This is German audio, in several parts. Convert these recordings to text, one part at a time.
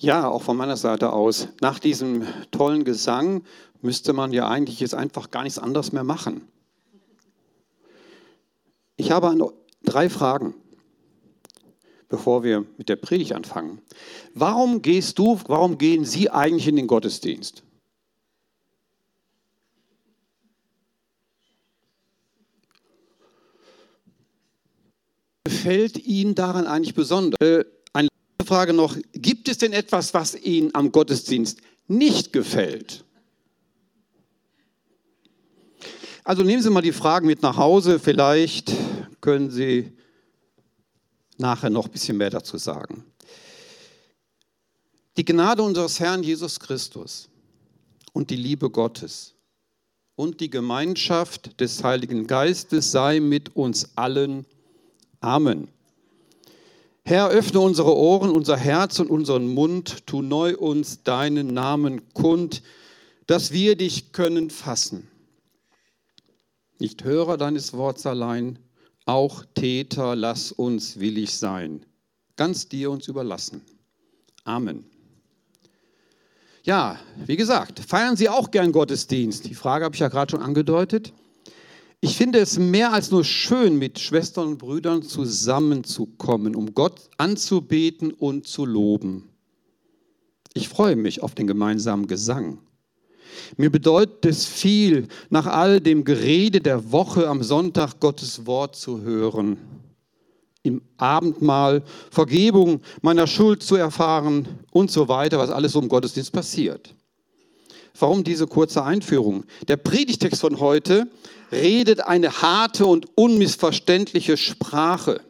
Ja, auch von meiner Seite aus. Nach diesem tollen Gesang müsste man ja eigentlich jetzt einfach gar nichts anderes mehr machen. Ich habe drei Fragen, bevor wir mit der Predigt anfangen. Warum gehst du, warum gehen Sie eigentlich in den Gottesdienst? Gefällt Ihnen daran eigentlich besonders? Frage noch, gibt es denn etwas, was Ihnen am Gottesdienst nicht gefällt? Also nehmen Sie mal die Fragen mit nach Hause, vielleicht können Sie nachher noch ein bisschen mehr dazu sagen. Die Gnade unseres Herrn Jesus Christus und die Liebe Gottes und die Gemeinschaft des Heiligen Geistes sei mit uns allen. Amen. Herr, öffne unsere Ohren, unser Herz und unseren Mund, tu neu uns deinen Namen kund, dass wir dich können fassen. Nicht Hörer deines Worts allein, auch Täter, lass uns willig sein. Ganz dir uns überlassen. Amen. Ja, wie gesagt, feiern Sie auch gern Gottesdienst? Die Frage habe ich ja gerade schon angedeutet. Ich finde es mehr als nur schön, mit Schwestern und Brüdern zusammenzukommen, um Gott anzubeten und zu loben. Ich freue mich auf den gemeinsamen Gesang. Mir bedeutet es viel, nach all dem Gerede der Woche am Sonntag Gottes Wort zu hören, im Abendmahl Vergebung meiner Schuld zu erfahren und so weiter, was alles um Gottesdienst passiert. Warum diese kurze Einführung? Der Predigtext von heute redet eine harte und unmissverständliche Sprache.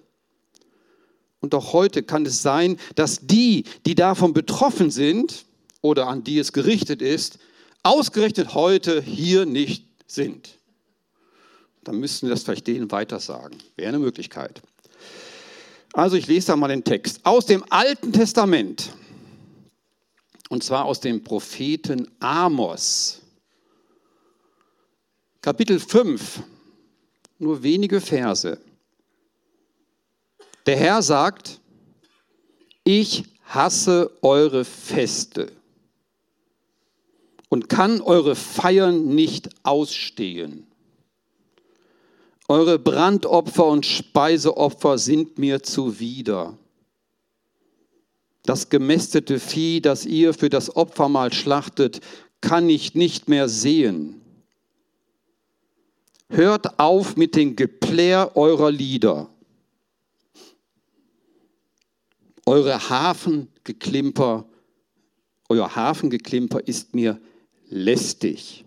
Und auch heute kann es sein, dass die, die davon betroffen sind oder an die es gerichtet ist, ausgerechnet heute hier nicht sind. Dann müssten wir das vielleicht denen weitersagen. Wäre eine Möglichkeit. Also ich lese da mal den Text. Aus dem Alten Testament, und zwar aus dem Propheten Amos. Kapitel 5, nur wenige Verse. Der Herr sagt, ich hasse eure Feste und kann eure Feiern nicht ausstehen. Eure Brandopfer und Speiseopfer sind mir zuwider. Das gemästete Vieh, das ihr für das Opfermahl schlachtet, kann ich nicht mehr sehen. Hört auf mit dem Geplär eurer Lieder. Eure Hafengeklimper, euer Hafengeklimper ist mir lästig.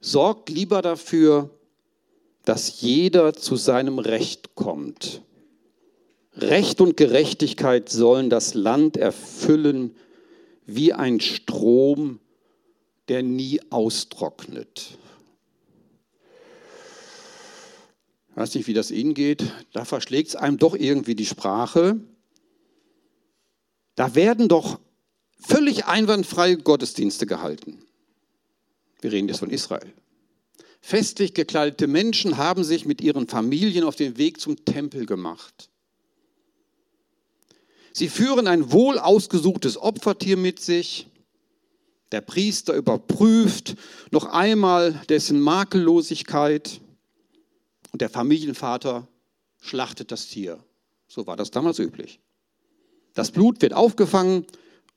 Sorgt lieber dafür, dass jeder zu seinem Recht kommt. Recht und Gerechtigkeit sollen das Land erfüllen wie ein Strom, der nie austrocknet. Ich weiß nicht, wie das Ihnen geht. Da verschlägt es einem doch irgendwie die Sprache. Da werden doch völlig einwandfreie Gottesdienste gehalten. Wir reden jetzt von Israel. Festlich gekleidete Menschen haben sich mit ihren Familien auf den Weg zum Tempel gemacht. Sie führen ein wohl ausgesuchtes Opfertier mit sich. Der Priester überprüft noch einmal dessen Makellosigkeit. Und der Familienvater schlachtet das Tier. So war das damals üblich. Das Blut wird aufgefangen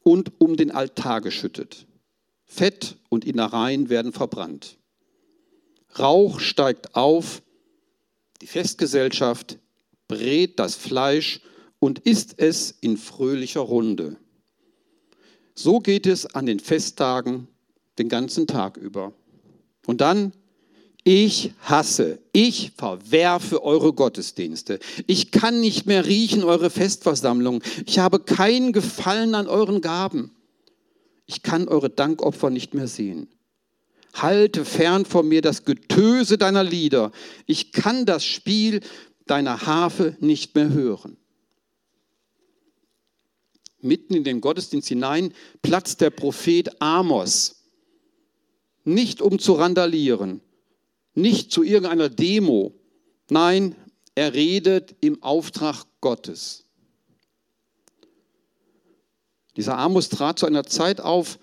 und um den Altar geschüttet. Fett und Innereien werden verbrannt. Rauch steigt auf. Die Festgesellschaft brät das Fleisch und isst es in fröhlicher Runde. So geht es an den Festtagen den ganzen Tag über. Und dann ich hasse, ich verwerfe eure Gottesdienste. Ich kann nicht mehr riechen eure Festversammlungen. Ich habe keinen Gefallen an euren Gaben. Ich kann eure Dankopfer nicht mehr sehen. Halte fern von mir das Getöse deiner Lieder. Ich kann das Spiel deiner Harfe nicht mehr hören. Mitten in den Gottesdienst hinein platzt der Prophet Amos. Nicht um zu randalieren, nicht zu irgendeiner Demo. Nein, er redet im Auftrag Gottes. Dieser Amos trat zu einer Zeit auf,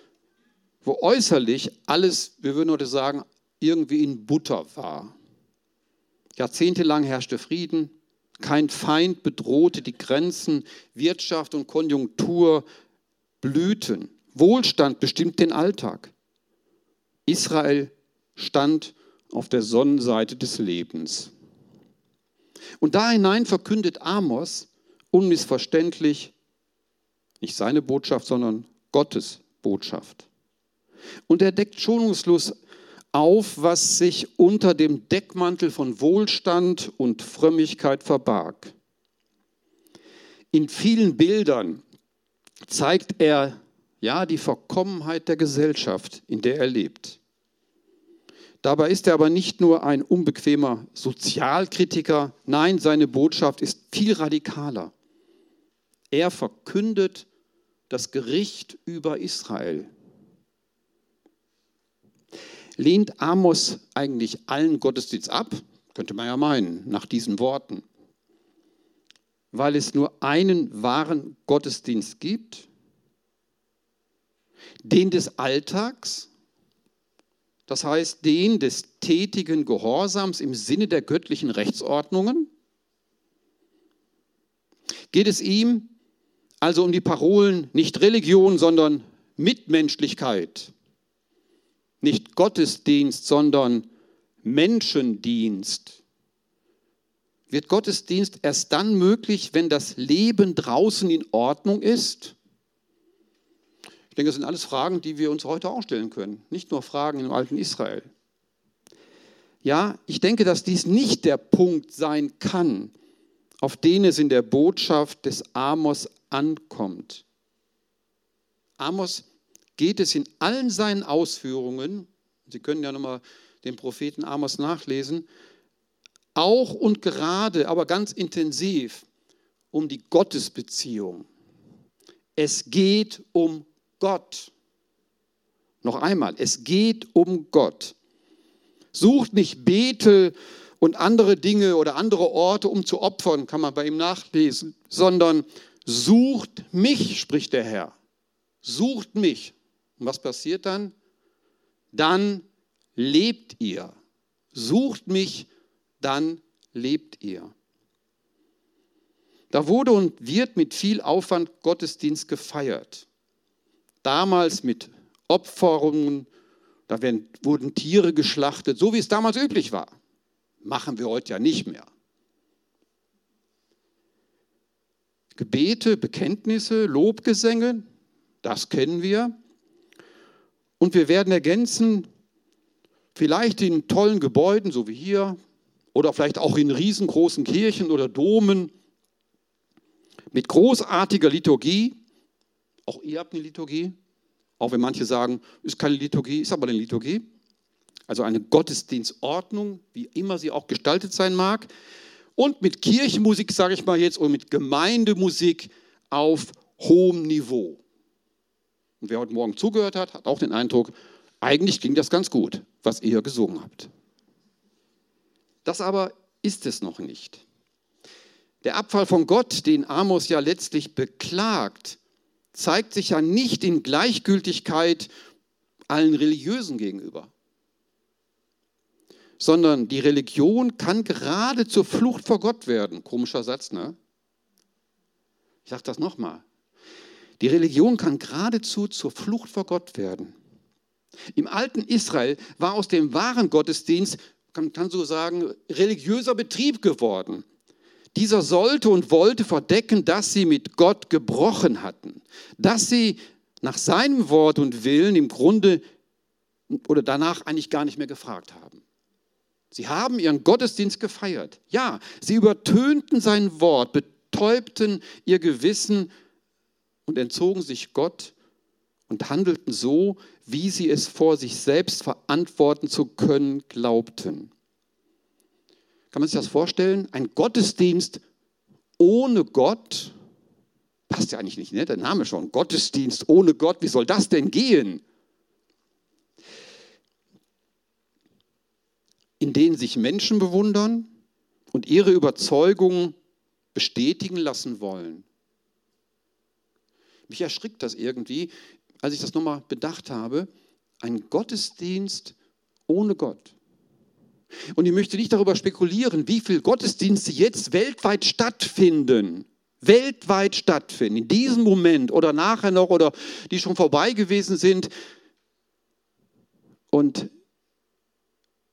wo äußerlich alles, wir würden heute sagen, irgendwie in Butter war. Jahrzehntelang herrschte Frieden, kein Feind bedrohte die Grenzen, Wirtschaft und Konjunktur blühten, Wohlstand bestimmt den Alltag. Israel stand auf der Sonnenseite des Lebens. Und da hinein verkündet Amos unmissverständlich nicht seine Botschaft, sondern Gottes Botschaft. Und er deckt schonungslos auf, was sich unter dem Deckmantel von Wohlstand und Frömmigkeit verbarg. In vielen Bildern zeigt er ja die Verkommenheit der Gesellschaft, in der er lebt. Dabei ist er aber nicht nur ein unbequemer Sozialkritiker, nein, seine Botschaft ist viel radikaler. Er verkündet das Gericht über Israel lehnt Amos eigentlich allen Gottesdienst ab? Könnte man ja meinen, nach diesen Worten. Weil es nur einen wahren Gottesdienst gibt, den des Alltags, das heißt den des tätigen Gehorsams im Sinne der göttlichen Rechtsordnungen. Geht es ihm also um die Parolen nicht Religion, sondern Mitmenschlichkeit, nicht Gottesdienst, sondern Menschendienst. Wird Gottesdienst erst dann möglich, wenn das Leben draußen in Ordnung ist? Ich denke, das sind alles Fragen, die wir uns heute auch stellen können, nicht nur Fragen im alten Israel. Ja, ich denke, dass dies nicht der Punkt sein kann, auf den es in der Botschaft des Amos ankommt. Amos geht es in allen seinen Ausführungen, Sie können ja nochmal den Propheten Amos nachlesen, auch und gerade, aber ganz intensiv um die Gottesbeziehung. Es geht um Gott. Noch einmal, es geht um Gott. Sucht nicht Bethel und andere Dinge oder andere Orte, um zu opfern, kann man bei ihm nachlesen, sondern sucht mich, spricht der Herr. Sucht mich. Und was passiert dann? Dann lebt ihr. Sucht mich, dann lebt ihr. Da wurde und wird mit viel Aufwand Gottesdienst gefeiert. Damals mit Opferungen, da werden, wurden Tiere geschlachtet, so wie es damals üblich war. Machen wir heute ja nicht mehr. Gebete, Bekenntnisse, Lobgesänge, das kennen wir. Und wir werden ergänzen, vielleicht in tollen Gebäuden, so wie hier, oder vielleicht auch in riesengroßen Kirchen oder Domen, mit großartiger Liturgie. Auch ihr habt eine Liturgie, auch wenn manche sagen, ist keine Liturgie, ist aber eine Liturgie. Also eine Gottesdienstordnung, wie immer sie auch gestaltet sein mag. Und mit Kirchenmusik, sage ich mal jetzt, und mit Gemeindemusik auf hohem Niveau. Und wer heute Morgen zugehört hat, hat auch den Eindruck, eigentlich ging das ganz gut, was ihr gesungen habt. Das aber ist es noch nicht. Der Abfall von Gott, den Amos ja letztlich beklagt, zeigt sich ja nicht in Gleichgültigkeit allen Religiösen gegenüber, sondern die Religion kann gerade zur Flucht vor Gott werden. Komischer Satz, ne? Ich sage das nochmal. Die Religion kann geradezu zur Flucht vor Gott werden. Im alten Israel war aus dem wahren Gottesdienst, kann man so sagen, religiöser Betrieb geworden. Dieser sollte und wollte verdecken, dass sie mit Gott gebrochen hatten, dass sie nach seinem Wort und Willen im Grunde oder danach eigentlich gar nicht mehr gefragt haben. Sie haben ihren Gottesdienst gefeiert. Ja, sie übertönten sein Wort, betäubten ihr Gewissen und entzogen sich Gott und handelten so, wie sie es vor sich selbst verantworten zu können glaubten. Kann man sich das vorstellen? Ein Gottesdienst ohne Gott, passt ja eigentlich nicht, ne? der Name schon, Gottesdienst ohne Gott, wie soll das denn gehen? In denen sich Menschen bewundern und ihre Überzeugungen bestätigen lassen wollen. Mich erschrickt das irgendwie, als ich das nochmal bedacht habe. Ein Gottesdienst ohne Gott. Und ich möchte nicht darüber spekulieren, wie viele Gottesdienste jetzt weltweit stattfinden. Weltweit stattfinden, in diesem Moment oder nachher noch oder die schon vorbei gewesen sind. Und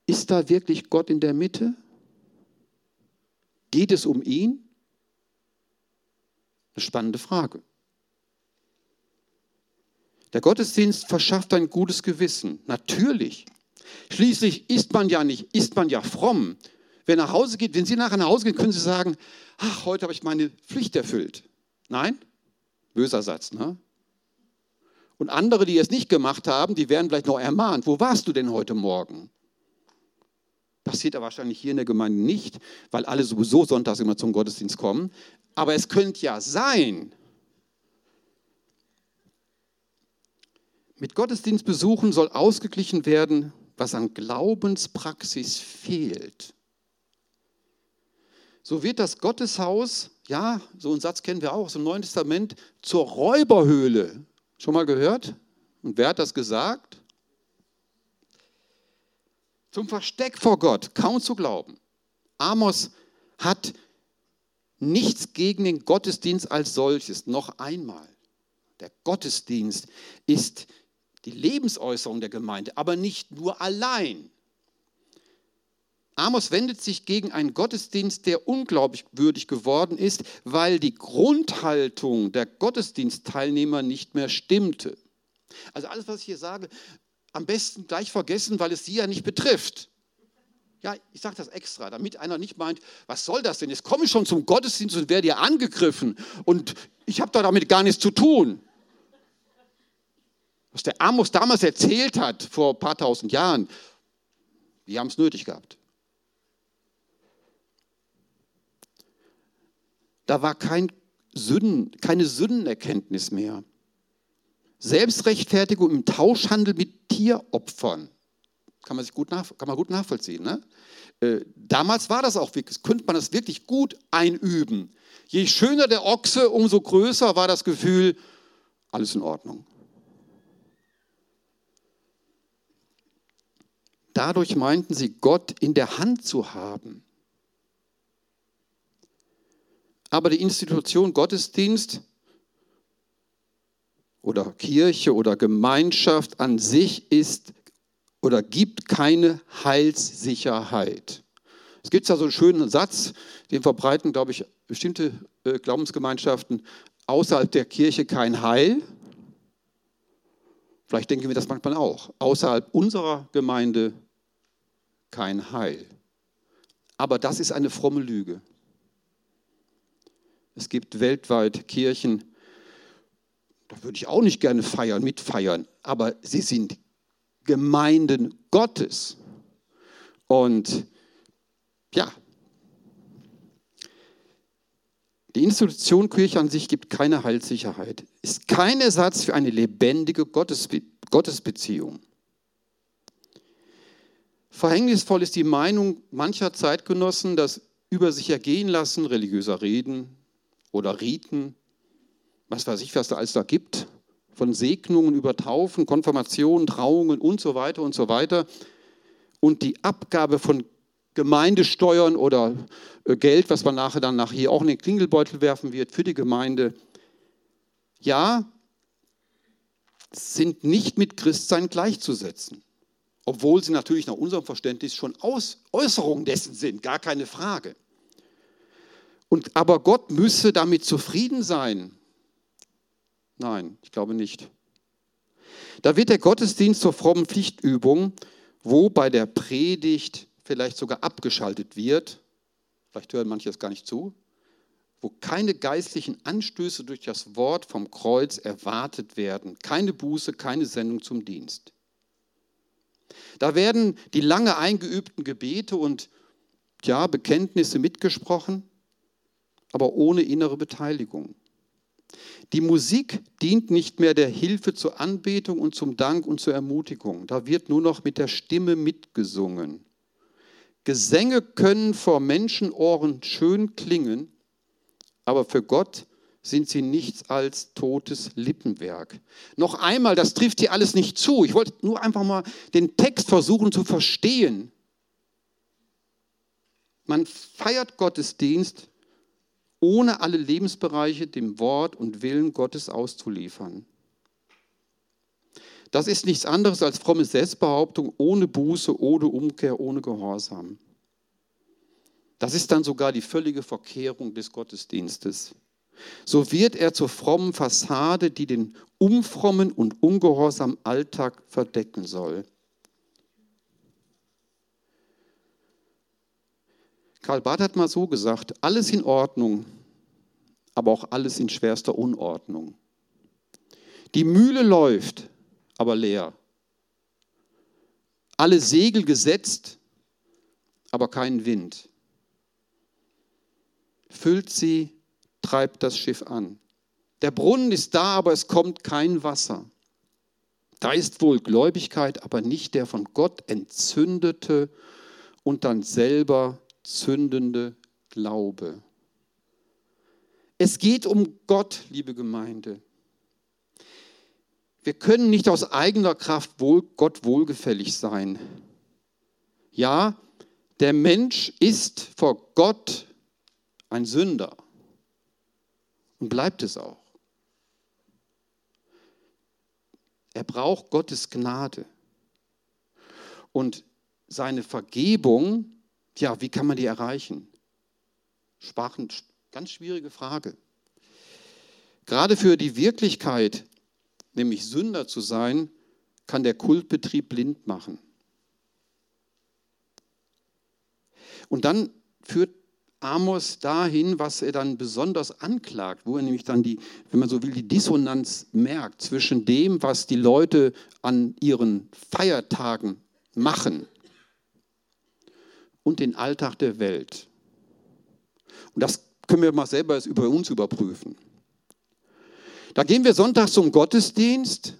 ist da wirklich Gott in der Mitte? Geht es um ihn? Eine spannende Frage. Der Gottesdienst verschafft ein gutes Gewissen. Natürlich. Schließlich ist man ja nicht, ist man ja fromm. Wer nach Hause geht, wenn Sie nachher nach Hause gehen, können Sie sagen, ach, heute habe ich meine Pflicht erfüllt. Nein? Böser Satz, ne? Und andere, die es nicht gemacht haben, die werden vielleicht noch ermahnt. Wo warst du denn heute Morgen? Passiert aber wahrscheinlich hier in der Gemeinde nicht, weil alle sowieso sonntags immer zum Gottesdienst kommen. Aber es könnte ja sein, mit Gottesdienstbesuchen soll ausgeglichen werden, was an Glaubenspraxis fehlt. So wird das Gotteshaus, ja, so einen Satz kennen wir auch aus dem Neuen Testament, zur Räuberhöhle. Schon mal gehört? Und wer hat das gesagt? Zum Versteck vor Gott, kaum zu glauben. Amos hat nichts gegen den Gottesdienst als solches, noch einmal. Der Gottesdienst ist die Lebensäußerung der Gemeinde, aber nicht nur allein. Amos wendet sich gegen einen Gottesdienst, der unglaubwürdig geworden ist, weil die Grundhaltung der Gottesdienstteilnehmer nicht mehr stimmte. Also alles, was ich hier sage, am besten gleich vergessen, weil es sie ja nicht betrifft. Ja, ich sage das extra, damit einer nicht meint, was soll das denn? Jetzt komme ich schon zum Gottesdienst und werde hier angegriffen und ich habe da damit gar nichts zu tun. Was der Amos damals erzählt hat, vor ein paar tausend Jahren, die haben es nötig gehabt. Da war kein Sünden, keine Sündenerkenntnis mehr. Selbstrechtfertigung im Tauschhandel mit Tieropfern. Kann man, sich gut, nach, kann man gut nachvollziehen. Ne? Äh, damals war das auch wirklich, könnte man das wirklich gut einüben. Je schöner der Ochse, umso größer war das Gefühl, alles in Ordnung. Dadurch meinten sie, Gott in der Hand zu haben. Aber die Institution Gottesdienst oder Kirche oder Gemeinschaft an sich ist oder gibt keine Heilssicherheit. Es gibt ja so einen schönen Satz, den verbreiten, glaube ich, bestimmte äh, Glaubensgemeinschaften, außerhalb der Kirche kein Heil. Vielleicht denken wir das manchmal auch. Außerhalb unserer Gemeinde kein Heil. Aber das ist eine fromme Lüge. Es gibt weltweit Kirchen, da würde ich auch nicht gerne feiern, mitfeiern, aber sie sind Gemeinden Gottes. Und ja, die Institution Kirche an sich gibt keine Heilssicherheit, ist kein Ersatz für eine lebendige Gottesbe Gottesbeziehung. Verhängnisvoll ist die Meinung mancher Zeitgenossen, dass über sich ergehen lassen religiöser Reden oder Riten, was weiß ich, was da alles da gibt, von Segnungen über Taufen, Konfirmationen, Trauungen und so weiter und so weiter. Und die Abgabe von Gemeindesteuern oder äh, Geld, was man nachher dann nach hier auch in den Klingelbeutel werfen wird für die Gemeinde, ja, sind nicht mit Christsein gleichzusetzen. Obwohl sie natürlich nach unserem Verständnis schon Aus Äußerungen dessen sind, gar keine Frage. Und, aber Gott müsse damit zufrieden sein. Nein, ich glaube nicht. Da wird der Gottesdienst zur frommen Pflichtübung, wo bei der Predigt vielleicht sogar abgeschaltet wird. Vielleicht hören manche das gar nicht zu. Wo keine geistlichen Anstöße durch das Wort vom Kreuz erwartet werden. Keine Buße, keine Sendung zum Dienst. Da werden die lange eingeübten Gebete und ja, Bekenntnisse mitgesprochen, aber ohne innere Beteiligung. Die Musik dient nicht mehr der Hilfe zur Anbetung und zum Dank und zur Ermutigung. Da wird nur noch mit der Stimme mitgesungen. Gesänge können vor Menschenohren schön klingen, aber für Gott sind sie nichts als totes Lippenwerk. Noch einmal, das trifft hier alles nicht zu. Ich wollte nur einfach mal den Text versuchen zu verstehen. Man feiert Gottesdienst, ohne alle Lebensbereiche dem Wort und Willen Gottes auszuliefern. Das ist nichts anderes als fromme Selbstbehauptung ohne Buße, ohne Umkehr, ohne Gehorsam. Das ist dann sogar die völlige Verkehrung des Gottesdienstes. So wird er zur frommen Fassade, die den unfrommen und ungehorsamen Alltag verdecken soll. Karl Barth hat mal so gesagt, alles in Ordnung, aber auch alles in schwerster Unordnung. Die Mühle läuft, aber leer. Alle Segel gesetzt, aber kein Wind. Füllt sie, treibt das Schiff an. Der Brunnen ist da, aber es kommt kein Wasser. Da ist wohl Gläubigkeit, aber nicht der von Gott entzündete und dann selber zündende Glaube. Es geht um Gott, liebe Gemeinde. Wir können nicht aus eigener Kraft wohl, Gott wohlgefällig sein. Ja, der Mensch ist vor Gott ein Sünder und bleibt es auch. Er braucht Gottes Gnade. Und seine Vergebung Tja, wie kann man die erreichen? Sprachen, ganz schwierige Frage. Gerade für die Wirklichkeit, nämlich Sünder zu sein, kann der Kultbetrieb blind machen. Und dann führt Amos dahin, was er dann besonders anklagt, wo er nämlich dann die, wenn man so will, die Dissonanz merkt zwischen dem, was die Leute an ihren Feiertagen machen und den Alltag der Welt. Und das können wir mal selber über uns überprüfen. Da gehen wir Sonntag zum Gottesdienst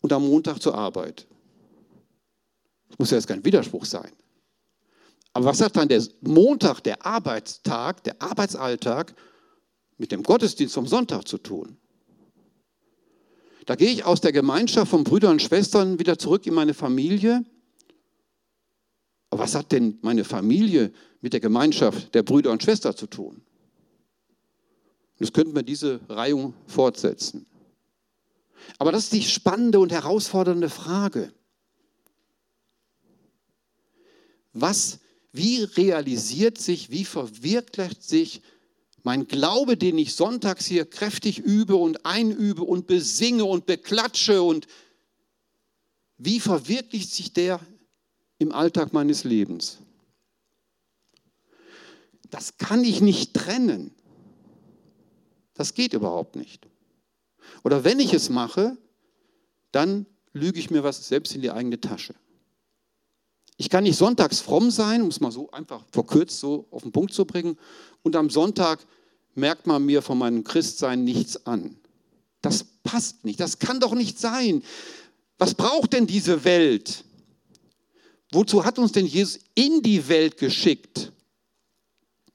und am Montag zur Arbeit. Das muss ja jetzt kein Widerspruch sein. Aber was hat dann der Montag, der Arbeitstag, der Arbeitsalltag mit dem Gottesdienst vom Sonntag zu tun? Da gehe ich aus der Gemeinschaft von Brüdern und Schwestern wieder zurück in meine Familie aber was hat denn meine Familie mit der Gemeinschaft der Brüder und Schwestern zu tun? Und das könnten wir diese Reihung fortsetzen. Aber das ist die spannende und herausfordernde Frage. Was, wie realisiert sich, wie verwirklicht sich mein Glaube, den ich sonntags hier kräftig übe und einübe und besinge und beklatsche und wie verwirklicht sich der im Alltag meines Lebens. Das kann ich nicht trennen. Das geht überhaupt nicht. Oder wenn ich es mache, dann lüge ich mir was selbst in die eigene Tasche. Ich kann nicht sonntags fromm sein, um es mal so einfach verkürzt so auf den Punkt zu bringen, und am Sonntag merkt man mir von meinem Christsein nichts an. Das passt nicht, das kann doch nicht sein. Was braucht denn diese Welt? Wozu hat uns denn Jesus in die Welt geschickt?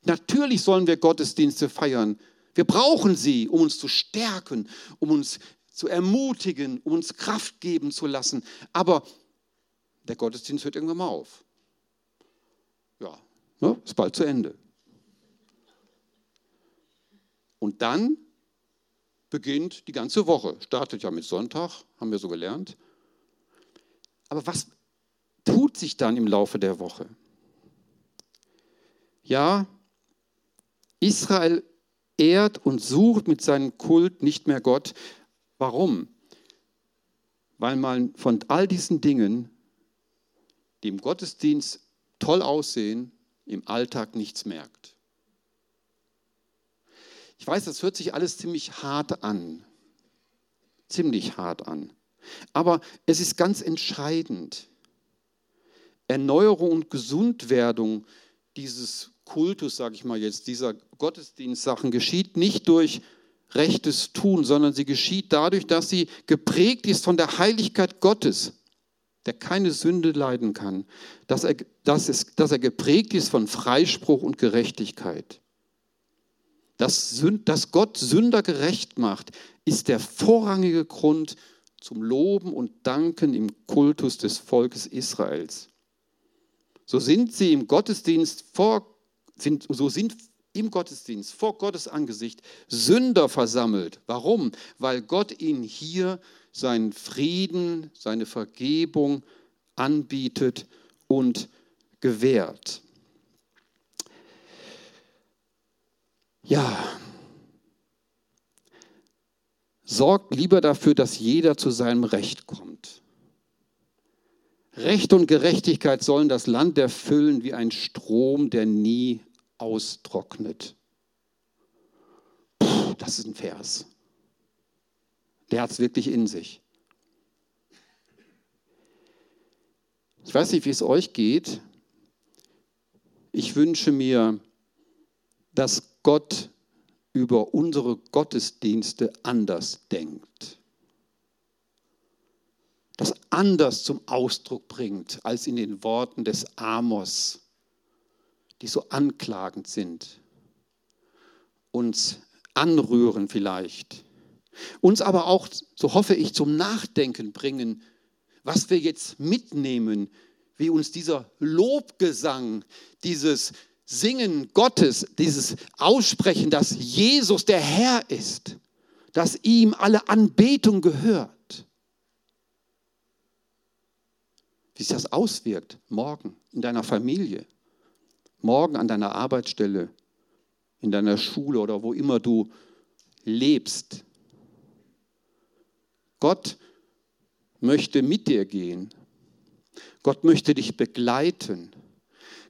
Natürlich sollen wir Gottesdienste feiern. Wir brauchen sie, um uns zu stärken, um uns zu ermutigen, um uns Kraft geben zu lassen. Aber der Gottesdienst hört irgendwann mal auf. Ja, ne, ist bald zu Ende. Und dann beginnt die ganze Woche. Startet ja mit Sonntag, haben wir so gelernt. Aber was tut sich dann im Laufe der Woche? Ja, Israel ehrt und sucht mit seinem Kult nicht mehr Gott. Warum? Weil man von all diesen Dingen, die im Gottesdienst toll aussehen, im Alltag nichts merkt. Ich weiß, das hört sich alles ziemlich hart an. Ziemlich hart an. Aber es ist ganz entscheidend. Erneuerung und Gesundwerdung dieses Kultus, sage ich mal jetzt, dieser Gottesdienstsachen geschieht nicht durch rechtes Tun, sondern sie geschieht dadurch, dass sie geprägt ist von der Heiligkeit Gottes, der keine Sünde leiden kann, dass er, dass es, dass er geprägt ist von Freispruch und Gerechtigkeit. dass, Gott Sünder gerecht macht, ist der vorrangige Grund zum Loben und Danken im Kultus des Volkes Israels. So sind sie im Gottesdienst vor, sind, so sind im Gottesdienst vor Gottes Angesicht Sünder versammelt. Warum? Weil Gott ihnen hier seinen Frieden, seine Vergebung anbietet und gewährt. Ja, sorgt lieber dafür, dass jeder zu seinem Recht kommt. Recht und Gerechtigkeit sollen das Land erfüllen wie ein Strom, der nie austrocknet. Puh, das ist ein Vers. Der hat es wirklich in sich. Ich weiß nicht, wie es euch geht. Ich wünsche mir, dass Gott über unsere Gottesdienste anders denkt. Das anders zum Ausdruck bringt als in den Worten des Amos, die so anklagend sind, uns anrühren vielleicht, uns aber auch, so hoffe ich, zum Nachdenken bringen, was wir jetzt mitnehmen, wie uns dieser Lobgesang, dieses Singen Gottes, dieses Aussprechen, dass Jesus der Herr ist, dass ihm alle Anbetung gehört, wie sich das auswirkt morgen in deiner Familie, morgen an deiner Arbeitsstelle, in deiner Schule oder wo immer du lebst. Gott möchte mit dir gehen. Gott möchte dich begleiten.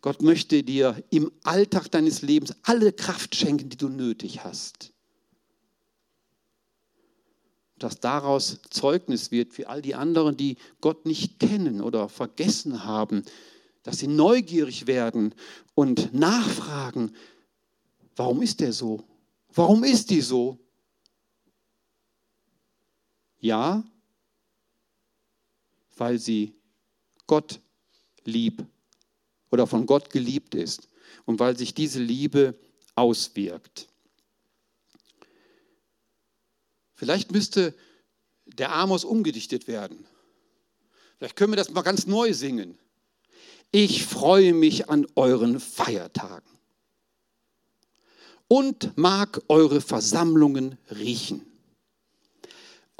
Gott möchte dir im Alltag deines Lebens alle Kraft schenken, die du nötig hast. Dass daraus Zeugnis wird für all die anderen, die Gott nicht kennen oder vergessen haben, dass sie neugierig werden und nachfragen, warum ist der so? Warum ist die so? Ja, weil sie Gott lieb oder von Gott geliebt ist und weil sich diese Liebe auswirkt. Vielleicht müsste der Amos umgedichtet werden. Vielleicht können wir das mal ganz neu singen. Ich freue mich an euren Feiertagen und mag eure Versammlungen riechen.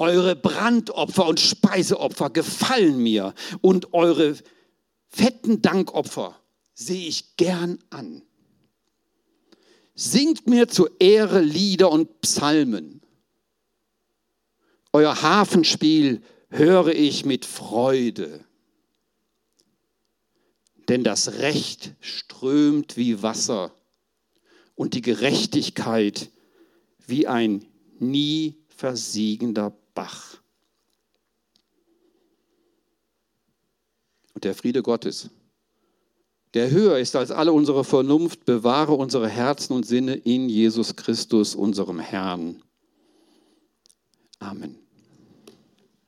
Eure Brandopfer und Speiseopfer gefallen mir und eure fetten Dankopfer sehe ich gern an. Singt mir zur Ehre Lieder und Psalmen. Euer Hafenspiel höre ich mit Freude. Denn das Recht strömt wie Wasser und die Gerechtigkeit wie ein nie versiegender Bach. Und der Friede Gottes, der höher ist als alle unsere Vernunft, bewahre unsere Herzen und Sinne in Jesus Christus, unserem Herrn. Amen.